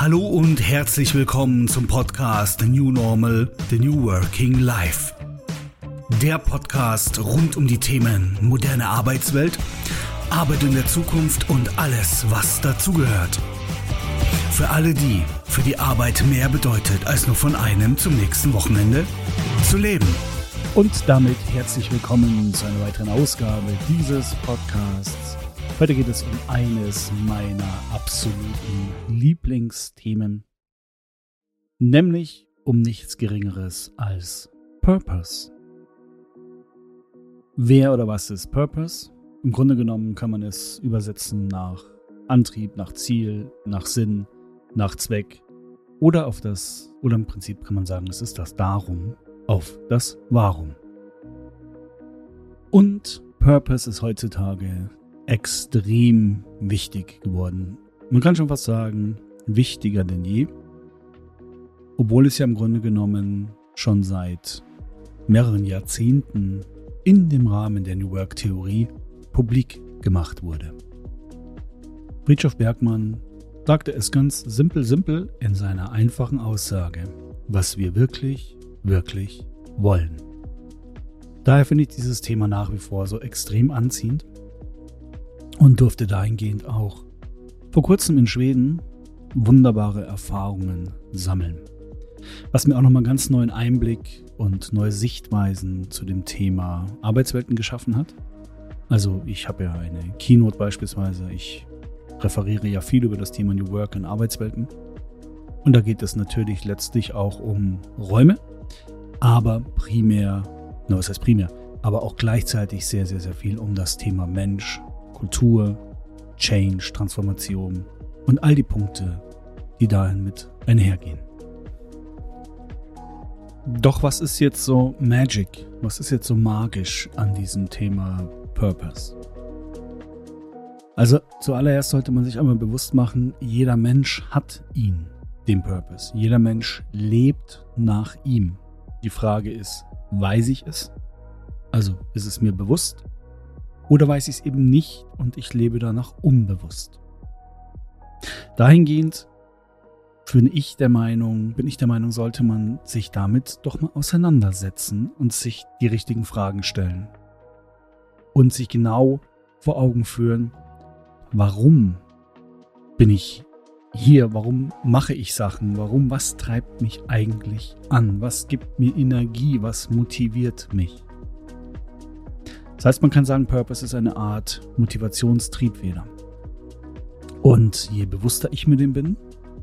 Hallo und herzlich willkommen zum Podcast The New Normal, The New Working Life. Der Podcast rund um die Themen moderne Arbeitswelt, Arbeit in der Zukunft und alles, was dazugehört. Für alle die, für die Arbeit mehr bedeutet, als nur von einem zum nächsten Wochenende zu leben. Und damit herzlich willkommen zu einer weiteren Ausgabe dieses Podcasts. Heute geht es um eines meiner absoluten Lieblingsthemen, nämlich um nichts Geringeres als Purpose. Wer oder was ist Purpose? Im Grunde genommen kann man es übersetzen nach Antrieb, nach Ziel, nach Sinn, nach Zweck oder auf das, oder im Prinzip kann man sagen, es ist das Darum auf das Warum. Und Purpose ist heutzutage extrem wichtig geworden. Man kann schon fast sagen, wichtiger denn je. Obwohl es ja im Grunde genommen schon seit mehreren Jahrzehnten in dem Rahmen der New Work Theorie publik gemacht wurde. Friedrich Bergmann sagte es ganz simpel, simpel in seiner einfachen Aussage, was wir wirklich, wirklich wollen. Daher finde ich dieses Thema nach wie vor so extrem anziehend und durfte dahingehend auch vor kurzem in Schweden wunderbare Erfahrungen sammeln. Was mir auch nochmal ganz neuen Einblick und neue Sichtweisen zu dem Thema Arbeitswelten geschaffen hat. Also ich habe ja eine Keynote beispielsweise, ich referiere ja viel über das Thema New Work in Arbeitswelten. Und da geht es natürlich letztlich auch um Räume, aber primär, na was heißt primär, aber auch gleichzeitig sehr, sehr, sehr viel um das Thema Mensch, Kultur, Change, Transformation und all die Punkte, die dahin mit einhergehen. Doch was ist jetzt so Magic? Was ist jetzt so magisch an diesem Thema Purpose? Also zuallererst sollte man sich einmal bewusst machen, jeder Mensch hat ihn, den Purpose. Jeder Mensch lebt nach ihm. Die Frage ist, weiß ich es? Also ist es mir bewusst? Oder weiß ich es eben nicht und ich lebe danach unbewusst. Dahingehend bin ich der Meinung, bin ich der Meinung, sollte man sich damit doch mal auseinandersetzen und sich die richtigen Fragen stellen. Und sich genau vor Augen führen, warum bin ich hier, warum mache ich Sachen, warum, was treibt mich eigentlich an, was gibt mir Energie, was motiviert mich. Das heißt, man kann sagen, Purpose ist eine Art Motivationstriebfeder. Und je bewusster ich mir dem bin,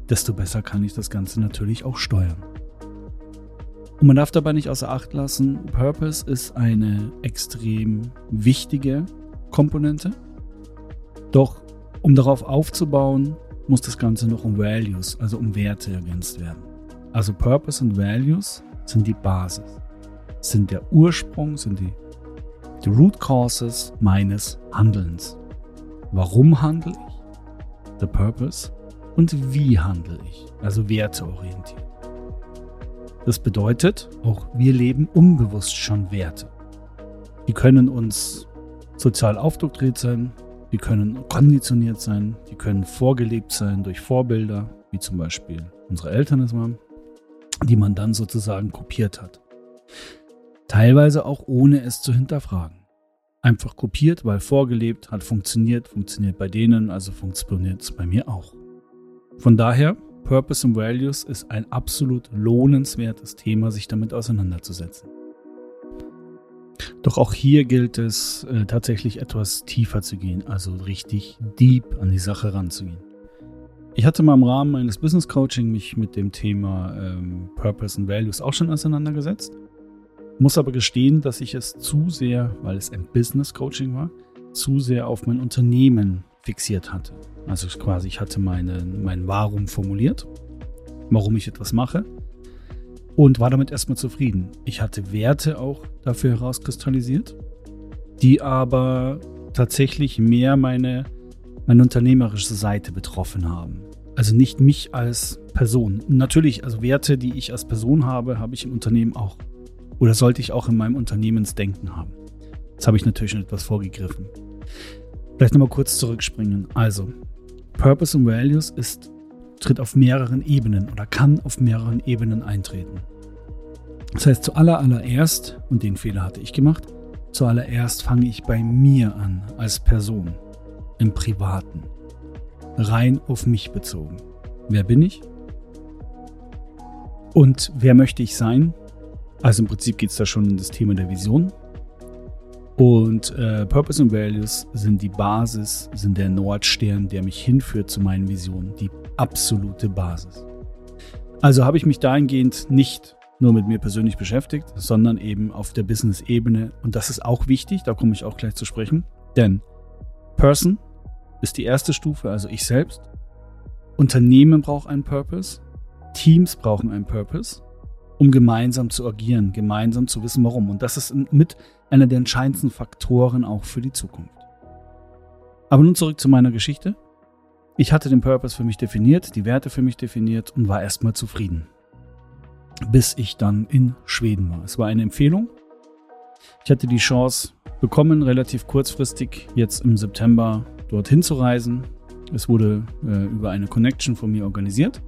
desto besser kann ich das Ganze natürlich auch steuern. Und man darf dabei nicht außer Acht lassen, Purpose ist eine extrem wichtige Komponente. Doch um darauf aufzubauen, muss das Ganze noch um Values, also um Werte ergänzt werden. Also Purpose und Values sind die Basis, sind der Ursprung, sind die die Root Causes meines Handelns. Warum handle ich? The Purpose. Und wie handle ich? Also werteorientiert. Das bedeutet, auch wir leben unbewusst schon Werte. Die können uns sozial aufdoktriert sein, die können konditioniert sein, die können vorgelebt sein durch Vorbilder, wie zum Beispiel unsere Eltern es waren, die man dann sozusagen kopiert hat. Teilweise auch ohne es zu hinterfragen. Einfach kopiert, weil vorgelebt, hat funktioniert, funktioniert bei denen, also funktioniert es bei mir auch. Von daher, Purpose and Values ist ein absolut lohnenswertes Thema, sich damit auseinanderzusetzen. Doch auch hier gilt es äh, tatsächlich etwas tiefer zu gehen, also richtig deep an die Sache ranzugehen. Ich hatte mal im Rahmen meines Business Coaching mich mit dem Thema ähm, Purpose and Values auch schon auseinandergesetzt. Muss aber gestehen, dass ich es zu sehr, weil es ein Business Coaching war, zu sehr auf mein Unternehmen fixiert hatte. Also quasi, ich hatte meine, mein Warum formuliert, warum ich etwas mache und war damit erstmal zufrieden. Ich hatte Werte auch dafür herauskristallisiert, die aber tatsächlich mehr meine, meine unternehmerische Seite betroffen haben. Also nicht mich als Person. Natürlich, also Werte, die ich als Person habe, habe ich im Unternehmen auch. Oder sollte ich auch in meinem Unternehmensdenken haben? Jetzt habe ich natürlich schon etwas vorgegriffen. Vielleicht nochmal kurz zurückspringen. Also, Purpose and Values ist tritt auf mehreren Ebenen oder kann auf mehreren Ebenen eintreten. Das heißt, zuallererst, und den Fehler hatte ich gemacht, zuallererst fange ich bei mir an, als Person, im Privaten, rein auf mich bezogen. Wer bin ich? Und wer möchte ich sein? Also im Prinzip geht es da schon in das Thema der Vision. Und äh, Purpose und Values sind die Basis, sind der Nordstern, der mich hinführt zu meinen Visionen, die absolute Basis. Also habe ich mich dahingehend nicht nur mit mir persönlich beschäftigt, sondern eben auf der Business-Ebene. Und das ist auch wichtig, da komme ich auch gleich zu sprechen. Denn Person ist die erste Stufe, also ich selbst. Unternehmen braucht einen Purpose. Teams brauchen einen Purpose, um gemeinsam zu agieren, gemeinsam zu wissen, warum. Und das ist mit einer der entscheidendsten Faktoren auch für die Zukunft. Aber nun zurück zu meiner Geschichte. Ich hatte den Purpose für mich definiert, die Werte für mich definiert und war erstmal zufrieden. Bis ich dann in Schweden war. Es war eine Empfehlung. Ich hatte die Chance bekommen, relativ kurzfristig jetzt im September dorthin zu reisen. Es wurde äh, über eine Connection von mir organisiert,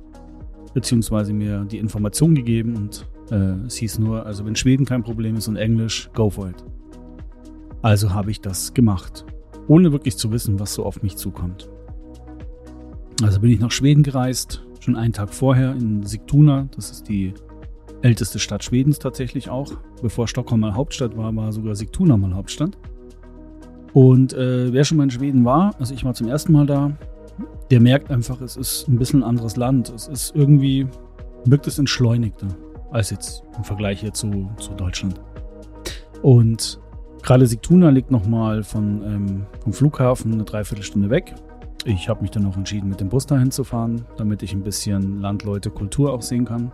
beziehungsweise mir die Information gegeben und äh, es hieß nur, also wenn Schweden kein Problem ist und Englisch, go for it. Also habe ich das gemacht, ohne wirklich zu wissen, was so auf mich zukommt. Also bin ich nach Schweden gereist, schon einen Tag vorher in Sigtuna, das ist die älteste Stadt Schwedens tatsächlich auch. Bevor Stockholm mal Hauptstadt war, war sogar Sigtuna mal Hauptstadt. Und äh, wer schon mal in Schweden war, also ich war zum ersten Mal da, der merkt einfach, es ist ein bisschen ein anderes Land. Es ist irgendwie, wirkt es entschleunigter als jetzt im Vergleich hier zu, zu Deutschland. Und gerade Sigtuna liegt nochmal von, ähm, vom Flughafen eine Dreiviertelstunde weg. Ich habe mich dann auch entschieden, mit dem Bus dahin zu fahren, damit ich ein bisschen Landleute, Kultur auch sehen kann.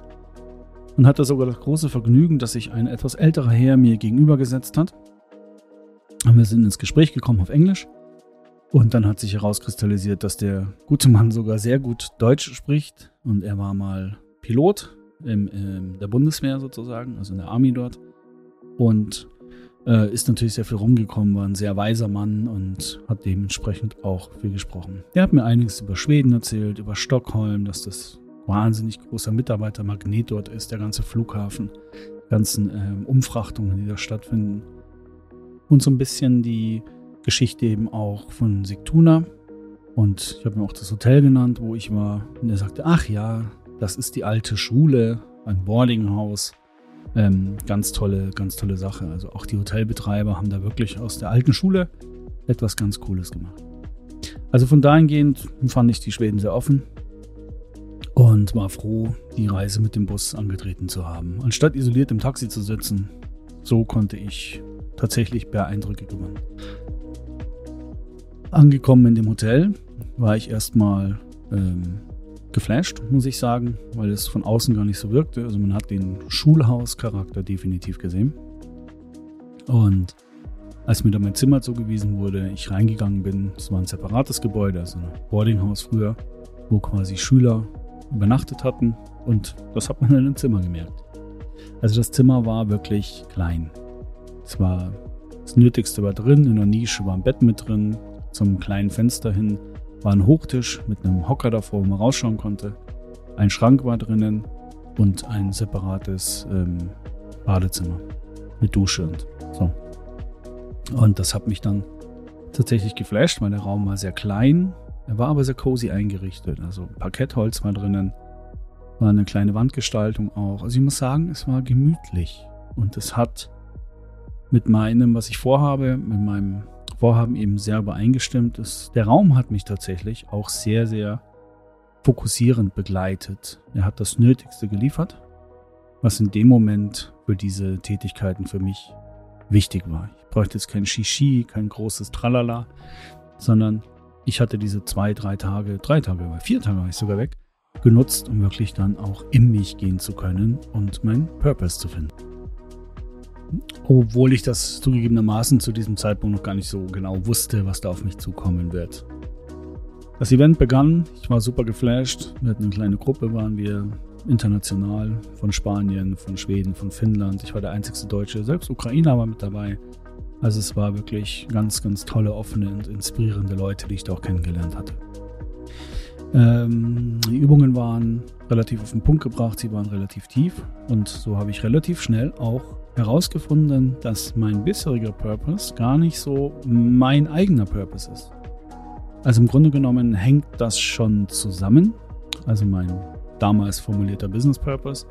Und hatte sogar das große Vergnügen, dass sich ein etwas älterer Herr mir gegenübergesetzt hat. Und wir sind ins Gespräch gekommen auf Englisch. Und dann hat sich herauskristallisiert, dass der gute Mann sogar sehr gut Deutsch spricht. Und er war mal Pilot im, in der Bundeswehr sozusagen, also in der Army dort. Und äh, ist natürlich sehr viel rumgekommen, war ein sehr weiser Mann und hat dementsprechend auch viel gesprochen. Er hat mir einiges über Schweden erzählt, über Stockholm, dass das wahnsinnig großer Mitarbeitermagnet dort ist, der ganze Flughafen, ganzen äh, Umfrachtungen, die da stattfinden. Und so ein bisschen die Geschichte eben auch von Sigtuna. Und ich habe mir auch das Hotel genannt, wo ich war. Und er sagte, ach ja, das ist die alte Schule, ein Boardinghaus. Ähm, ganz tolle, ganz tolle Sache. Also auch die Hotelbetreiber haben da wirklich aus der alten Schule etwas ganz Cooles gemacht. Also von dahingehend fand ich die Schweden sehr offen und war froh, die Reise mit dem Bus angetreten zu haben. Anstatt isoliert im Taxi zu sitzen, so konnte ich tatsächlich Eindrücke gewinnen. Angekommen in dem Hotel war ich erstmal ähm, geflasht, muss ich sagen, weil es von außen gar nicht so wirkte. Also man hat den Schulhauscharakter definitiv gesehen. Und als mir dann mein Zimmer zugewiesen wurde, ich reingegangen bin, es war ein separates Gebäude, also ein Boardinghaus früher, wo quasi Schüler übernachtet hatten und das hat man in dem Zimmer gemerkt. Also das Zimmer war wirklich klein. Es war das Nötigste war drin, in der Nische war ein Bett mit drin, zum kleinen Fenster hin war ein Hochtisch mit einem Hocker davor, wo man rausschauen konnte. Ein Schrank war drinnen und ein separates ähm, Badezimmer mit Dusche und so. Und das hat mich dann tatsächlich geflasht, weil der Raum war sehr klein. Er war aber sehr cozy eingerichtet. Also Parkettholz war drinnen, war eine kleine Wandgestaltung auch. Also ich muss sagen, es war gemütlich und es hat mit meinem, was ich vorhabe, mit meinem Vorhaben eben sehr übereingestimmt ist. Der Raum hat mich tatsächlich auch sehr, sehr fokussierend begleitet. Er hat das Nötigste geliefert, was in dem Moment für diese Tätigkeiten für mich wichtig war. Ich bräuchte jetzt kein Shishi, kein großes Tralala, sondern ich hatte diese zwei, drei Tage, drei Tage, vier Tage war ich sogar weg, genutzt, um wirklich dann auch in mich gehen zu können und meinen Purpose zu finden. Obwohl ich das zugegebenermaßen zu diesem Zeitpunkt noch gar nicht so genau wusste, was da auf mich zukommen wird. Das Event begann, ich war super geflasht. Wir hatten eine kleine Gruppe, waren wir international von Spanien, von Schweden, von Finnland. Ich war der einzige Deutsche, selbst Ukrainer war mit dabei. Also es war wirklich ganz, ganz tolle, offene und inspirierende Leute, die ich da auch kennengelernt hatte. Ähm, die Übungen waren relativ auf den Punkt gebracht, sie waren relativ tief und so habe ich relativ schnell auch herausgefunden, dass mein bisheriger Purpose gar nicht so mein eigener Purpose ist. Also im Grunde genommen hängt das schon zusammen, also mein damals formulierter Business Purpose,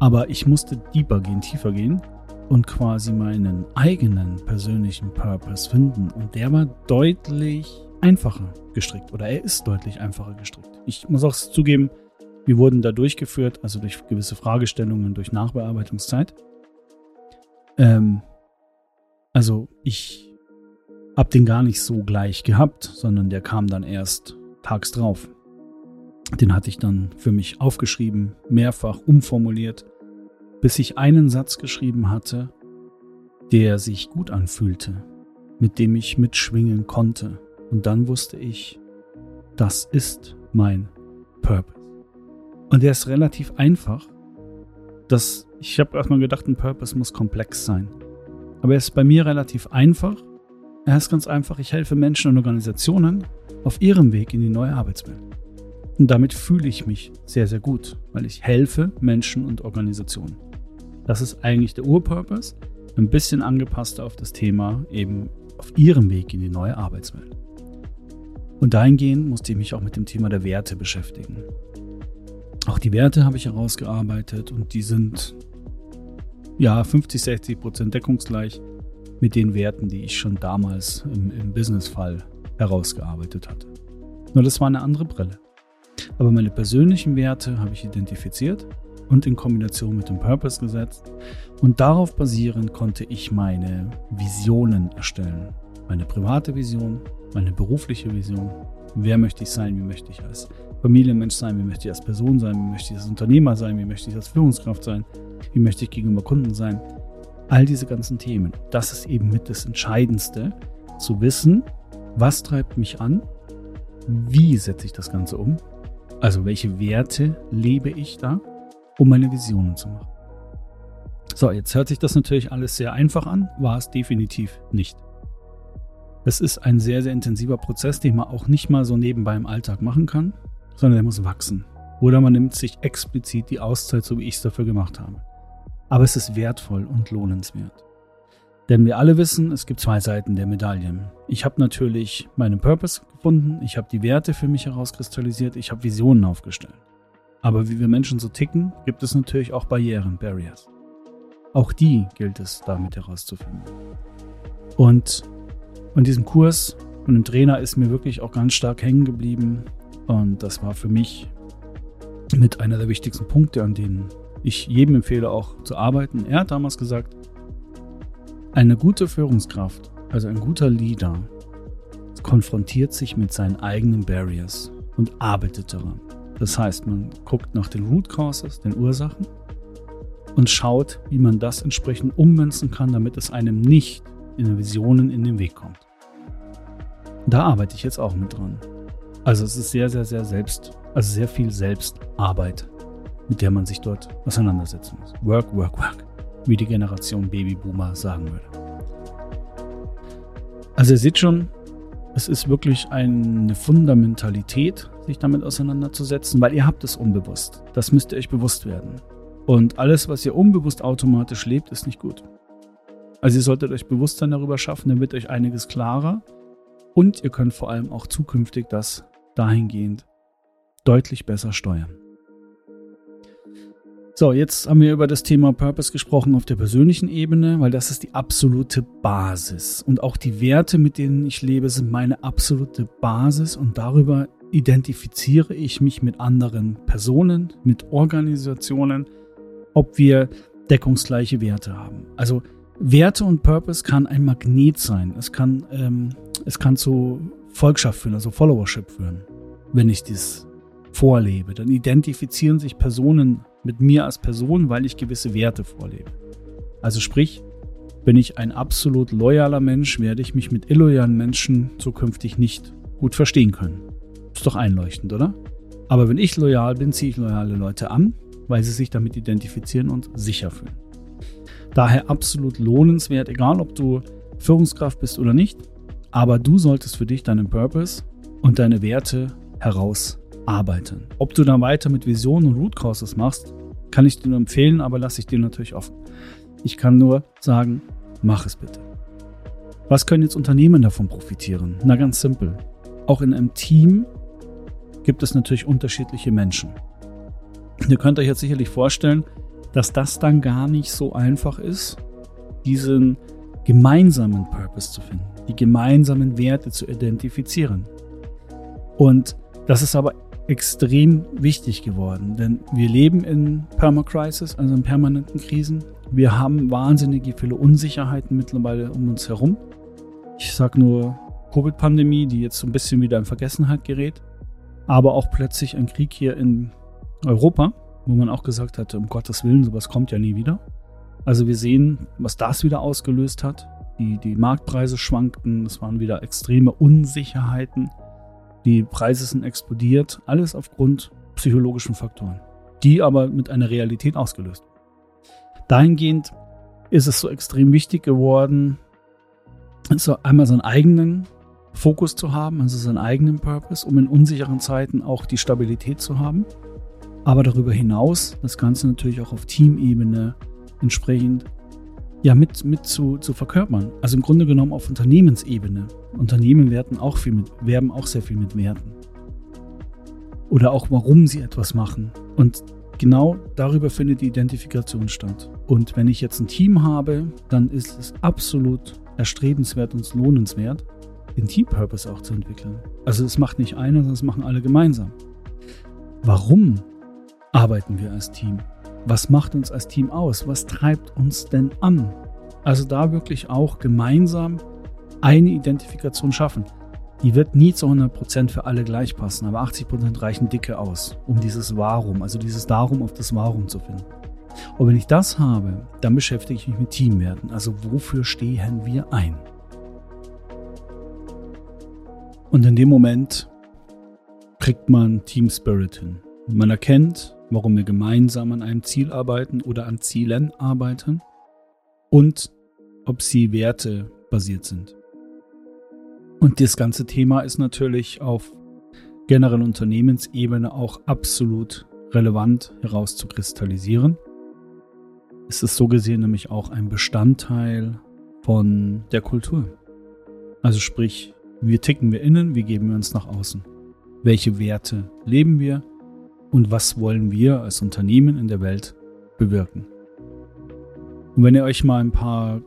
aber ich musste deeper gehen, tiefer gehen und quasi meinen eigenen persönlichen Purpose finden und der war deutlich einfacher gestrickt oder er ist deutlich einfacher gestrickt. Ich muss auch zugeben, wir wurden da durchgeführt, also durch gewisse Fragestellungen, durch Nachbearbeitungszeit. Ähm, also ich habe den gar nicht so gleich gehabt, sondern der kam dann erst tags drauf. Den hatte ich dann für mich aufgeschrieben, mehrfach umformuliert, bis ich einen Satz geschrieben hatte, der sich gut anfühlte, mit dem ich mitschwingen konnte. Und dann wusste ich, das ist mein Purpose. Und der ist relativ einfach. Das, ich habe erstmal gedacht, ein Purpose muss komplex sein. Aber er ist bei mir relativ einfach. Er ist ganz einfach, ich helfe Menschen und Organisationen auf ihrem Weg in die neue Arbeitswelt. Und damit fühle ich mich sehr, sehr gut, weil ich helfe Menschen und Organisationen. Das ist eigentlich der Urpurpose, ein bisschen angepasst auf das Thema eben auf ihrem Weg in die neue Arbeitswelt. Und dahingehend musste ich mich auch mit dem Thema der Werte beschäftigen. Auch die Werte habe ich herausgearbeitet und die sind ja 50, 60 Prozent deckungsgleich mit den Werten, die ich schon damals im, im Businessfall herausgearbeitet hatte. Nur das war eine andere Brille. Aber meine persönlichen Werte habe ich identifiziert und in Kombination mit dem Purpose gesetzt und darauf basierend konnte ich meine Visionen erstellen. Meine private Vision, meine berufliche Vision. Wer möchte ich sein? Wie möchte ich als Familienmensch sein? Wie möchte ich als Person sein? Wie möchte ich als Unternehmer sein? Wie möchte ich als Führungskraft sein? Wie möchte ich gegenüber Kunden sein? All diese ganzen Themen. Das ist eben mit das Entscheidendste, zu wissen, was treibt mich an? Wie setze ich das Ganze um? Also welche Werte lebe ich da, um meine Visionen zu machen? So, jetzt hört sich das natürlich alles sehr einfach an, war es definitiv nicht. Es ist ein sehr, sehr intensiver Prozess, den man auch nicht mal so nebenbei im Alltag machen kann, sondern der muss wachsen. Oder man nimmt sich explizit die Auszeit, so wie ich es dafür gemacht habe. Aber es ist wertvoll und lohnenswert. Denn wir alle wissen, es gibt zwei Seiten der Medaillen. Ich habe natürlich meinen Purpose gefunden, ich habe die Werte für mich herauskristallisiert, ich habe Visionen aufgestellt. Aber wie wir Menschen so ticken, gibt es natürlich auch Barrieren, Barriers. Auch die gilt es damit herauszufinden. Und und diesem Kurs von dem Trainer ist mir wirklich auch ganz stark hängen geblieben. Und das war für mich mit einer der wichtigsten Punkte, an denen ich jedem empfehle, auch zu arbeiten. Er hat damals gesagt, eine gute Führungskraft, also ein guter Leader, konfrontiert sich mit seinen eigenen Barriers und arbeitet daran. Das heißt, man guckt nach den Root Causes, den Ursachen und schaut, wie man das entsprechend ummünzen kann, damit es einem nicht in Visionen in den Weg kommt. Da arbeite ich jetzt auch mit dran. Also es ist sehr, sehr, sehr selbst, also sehr viel Selbstarbeit, mit der man sich dort auseinandersetzen muss. Work, work, work, wie die Generation Babyboomer sagen würde. Also ihr seht schon, es ist wirklich eine Fundamentalität, sich damit auseinanderzusetzen, weil ihr habt es unbewusst. Das müsst ihr euch bewusst werden. Und alles, was ihr unbewusst automatisch lebt, ist nicht gut. Also ihr solltet euch Bewusstsein darüber schaffen, dann wird euch einiges klarer und ihr könnt vor allem auch zukünftig das dahingehend deutlich besser steuern. So, jetzt haben wir über das Thema Purpose gesprochen auf der persönlichen Ebene, weil das ist die absolute Basis. Und auch die Werte, mit denen ich lebe, sind meine absolute Basis und darüber identifiziere ich mich mit anderen Personen, mit Organisationen, ob wir deckungsgleiche Werte haben. Also Werte und Purpose kann ein Magnet sein. Es kann, ähm, es kann zu Volkschaft führen, also Followership führen, wenn ich dies vorlebe. Dann identifizieren sich Personen mit mir als Person, weil ich gewisse Werte vorlebe. Also sprich, bin ich ein absolut loyaler Mensch, werde ich mich mit illoyalen Menschen zukünftig nicht gut verstehen können. Ist doch einleuchtend, oder? Aber wenn ich loyal bin, ziehe ich loyale Leute an, weil sie sich damit identifizieren und sicher fühlen. Daher absolut lohnenswert, egal ob du Führungskraft bist oder nicht. Aber du solltest für dich deinen Purpose und deine Werte heraus arbeiten. Ob du dann weiter mit Visionen und Root Causes machst, kann ich dir nur empfehlen, aber lasse ich dir natürlich offen. Ich kann nur sagen, mach es bitte. Was können jetzt Unternehmen davon profitieren? Na ganz simpel. Auch in einem Team gibt es natürlich unterschiedliche Menschen. Ihr könnt euch jetzt sicherlich vorstellen, dass das dann gar nicht so einfach ist, diesen gemeinsamen Purpose zu finden, die gemeinsamen Werte zu identifizieren. Und das ist aber extrem wichtig geworden, denn wir leben in Permacrisis, also in permanenten Krisen. Wir haben wahnsinnige viele Unsicherheiten mittlerweile um uns herum. Ich sage nur Covid-Pandemie, die jetzt so ein bisschen wieder in Vergessenheit gerät, aber auch plötzlich ein Krieg hier in Europa, wo man auch gesagt hatte, um Gottes Willen, sowas kommt ja nie wieder. Also wir sehen, was das wieder ausgelöst hat. Die, die Marktpreise schwankten, es waren wieder extreme Unsicherheiten. Die Preise sind explodiert, alles aufgrund psychologischen Faktoren, die aber mit einer Realität ausgelöst. Dahingehend ist es so extrem wichtig geworden, so einmal seinen eigenen Fokus zu haben, also seinen eigenen Purpose, um in unsicheren Zeiten auch die Stabilität zu haben. Aber darüber hinaus das Ganze natürlich auch auf Teamebene entsprechend ja, mit, mit zu, zu verkörpern. Also im Grunde genommen auf Unternehmensebene. Unternehmen werten auch viel mit, werben auch sehr viel mit Werten. Oder auch warum sie etwas machen. Und genau darüber findet die Identifikation statt. Und wenn ich jetzt ein Team habe, dann ist es absolut erstrebenswert und lohnenswert, den Team-Purpose auch zu entwickeln. Also es macht nicht einer, sondern es machen alle gemeinsam. Warum arbeiten wir als Team? was macht uns als Team aus? Was treibt uns denn an? Also da wirklich auch gemeinsam eine Identifikation schaffen. Die wird nie zu 100% für alle gleich passen, aber 80% reichen dicke aus, um dieses Warum, also dieses Darum auf das Warum zu finden. Und wenn ich das habe, dann beschäftige ich mich mit Teamwerten. Also wofür stehen wir ein? Und in dem Moment kriegt man Team Spirit hin. Man erkennt, warum wir gemeinsam an einem Ziel arbeiten oder an Zielen arbeiten und ob sie wertebasiert sind. Und das ganze Thema ist natürlich auf generell Unternehmensebene auch absolut relevant herauszukristallisieren. Es ist so gesehen nämlich auch ein Bestandteil von der Kultur. Also sprich, wie ticken wir innen, wie geben wir uns nach außen? Welche Werte leben wir? Und was wollen wir als Unternehmen in der Welt bewirken. Und wenn ihr euch mal ein paar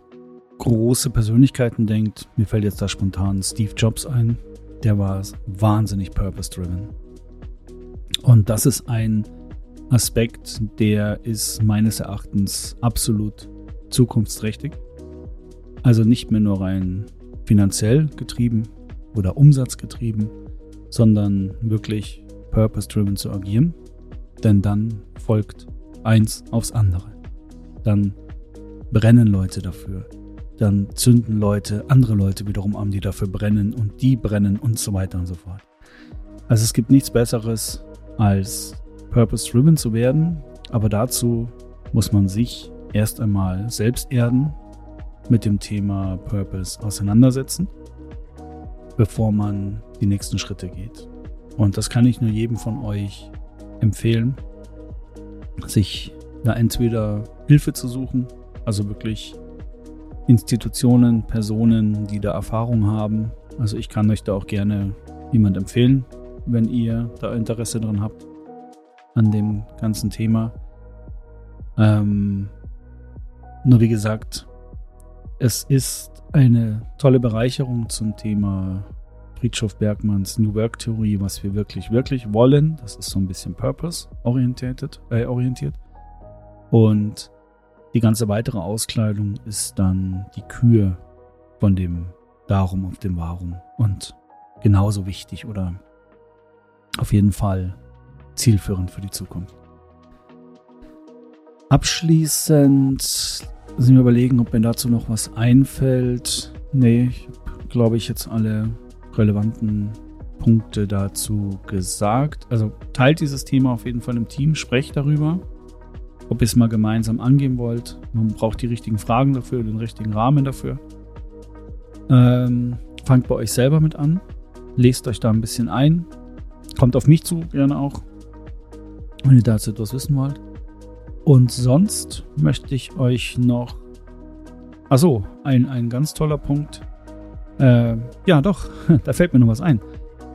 große Persönlichkeiten denkt, mir fällt jetzt da spontan Steve Jobs ein, der war wahnsinnig purpose-driven. Und das ist ein Aspekt, der ist meines Erachtens absolut zukunftsträchtig. Also nicht mehr nur rein finanziell getrieben oder umsatzgetrieben, sondern wirklich purpose-driven zu agieren, denn dann folgt eins aufs andere. Dann brennen Leute dafür. Dann zünden Leute andere Leute wiederum an, die dafür brennen und die brennen und so weiter und so fort. Also es gibt nichts Besseres als purpose-driven zu werden, aber dazu muss man sich erst einmal selbst erden, mit dem Thema Purpose auseinandersetzen, bevor man die nächsten Schritte geht. Und das kann ich nur jedem von euch empfehlen, sich da entweder Hilfe zu suchen, also wirklich Institutionen, Personen, die da Erfahrung haben. Also ich kann euch da auch gerne jemand empfehlen, wenn ihr da Interesse dran habt an dem ganzen Thema. Ähm, nur wie gesagt, es ist eine tolle Bereicherung zum Thema Friedhof Bergmanns New Work Theorie, was wir wirklich, wirklich wollen. Das ist so ein bisschen Purpose-orientiert. Äh, orientiert. Und die ganze weitere Auskleidung ist dann die Kür von dem Darum auf dem Warum. Und genauso wichtig oder auf jeden Fall zielführend für die Zukunft. Abschließend müssen wir überlegen, ob mir dazu noch was einfällt. Nee, ich glaube ich jetzt alle relevanten Punkte dazu gesagt. Also teilt dieses Thema auf jeden Fall im Team, sprecht darüber, ob ihr es mal gemeinsam angehen wollt. Man braucht die richtigen Fragen dafür, den richtigen Rahmen dafür. Ähm, fangt bei euch selber mit an, lest euch da ein bisschen ein, kommt auf mich zu, gerne auch, wenn ihr dazu etwas wissen wollt. Und sonst möchte ich euch noch. Achso, ein, ein ganz toller Punkt. Äh, ja, doch, da fällt mir noch was ein.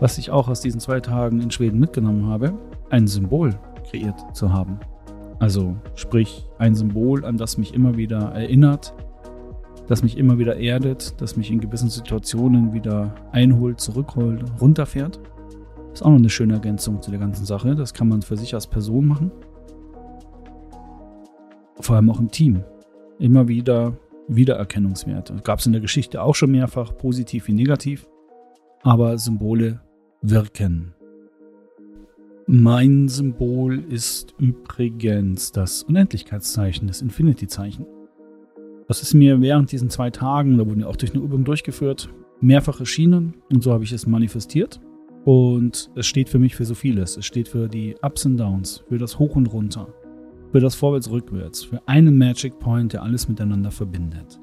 Was ich auch aus diesen zwei Tagen in Schweden mitgenommen habe, ein Symbol kreiert zu haben. Also sprich ein Symbol, an das mich immer wieder erinnert, das mich immer wieder erdet, das mich in gewissen Situationen wieder einholt, zurückholt, runterfährt. Ist auch noch eine schöne Ergänzung zu der ganzen Sache. Das kann man für sich als Person machen. Vor allem auch im Team. Immer wieder Wiedererkennungswerte. Gab es in der Geschichte auch schon mehrfach, positiv wie negativ. Aber Symbole wirken. Mein Symbol ist übrigens das Unendlichkeitszeichen, das Infinity-Zeichen. Das ist mir während diesen zwei Tagen, da wurden ja auch durch eine Übung durchgeführt, mehrfach erschienen und so habe ich es manifestiert. Und es steht für mich für so vieles. Es steht für die Ups und Downs, für das Hoch und Runter, für das Vorwärts-Rückwärts, für einen Magic Point, der alles miteinander verbindet.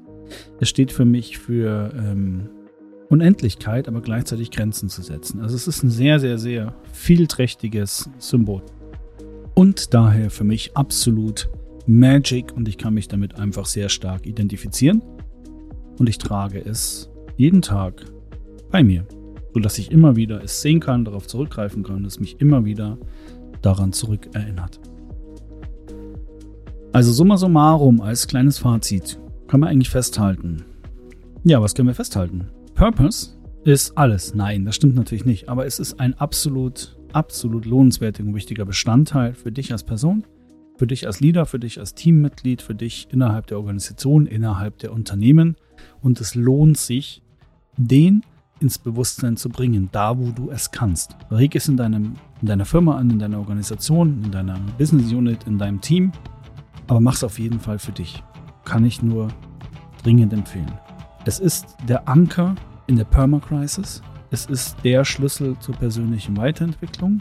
Es steht für mich für ähm, Unendlichkeit, aber gleichzeitig Grenzen zu setzen. Also es ist ein sehr, sehr, sehr vielträchtiges Symbol. Und daher für mich absolut Magic und ich kann mich damit einfach sehr stark identifizieren. Und ich trage es jeden Tag bei mir, sodass ich immer wieder es sehen kann, darauf zurückgreifen kann, es mich immer wieder daran zurückerinnert. Also summa summarum als kleines Fazit kann man eigentlich festhalten. Ja, was können wir festhalten? Purpose ist alles. Nein, das stimmt natürlich nicht. Aber es ist ein absolut, absolut lohnenswerter und wichtiger Bestandteil für dich als Person, für dich als Leader, für dich als Teammitglied, für dich innerhalb der Organisation, innerhalb der Unternehmen. Und es lohnt sich, den ins Bewusstsein zu bringen, da wo du es kannst. Reg es in, deinem, in deiner Firma an, in deiner Organisation, in deiner Business Unit, in deinem Team. Aber mach es auf jeden Fall für dich. Kann ich nur dringend empfehlen. Es ist der Anker in der Permacrisis. Es ist der Schlüssel zur persönlichen Weiterentwicklung.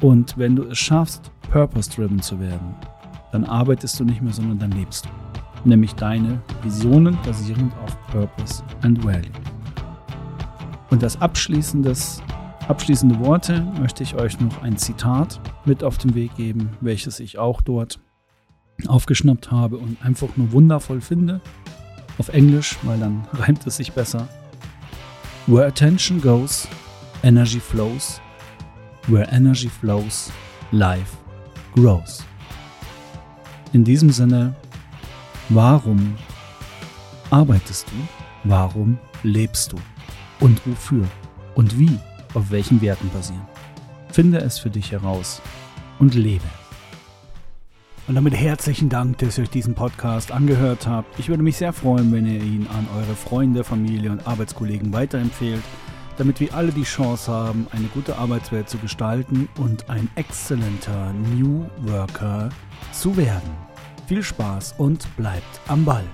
Und wenn du es schaffst, purpose-driven zu werden, dann arbeitest du nicht mehr, sondern dann lebst du. Nämlich deine Visionen basierend auf Purpose and Value. Und als abschließendes, abschließende Worte möchte ich euch noch ein Zitat mit auf den Weg geben, welches ich auch dort aufgeschnappt habe und einfach nur wundervoll finde. Auf Englisch, weil dann reimt es sich besser. Where attention goes, energy flows. Where energy flows, life grows. In diesem Sinne, warum arbeitest du? Warum lebst du? Und wofür? Und wie? Auf welchen Werten basieren? Finde es für dich heraus und lebe. Und damit herzlichen Dank, dass ihr euch diesen Podcast angehört habt. Ich würde mich sehr freuen, wenn ihr ihn an eure Freunde, Familie und Arbeitskollegen weiterempfehlt, damit wir alle die Chance haben, eine gute Arbeitswelt zu gestalten und ein exzellenter New Worker zu werden. Viel Spaß und bleibt am Ball.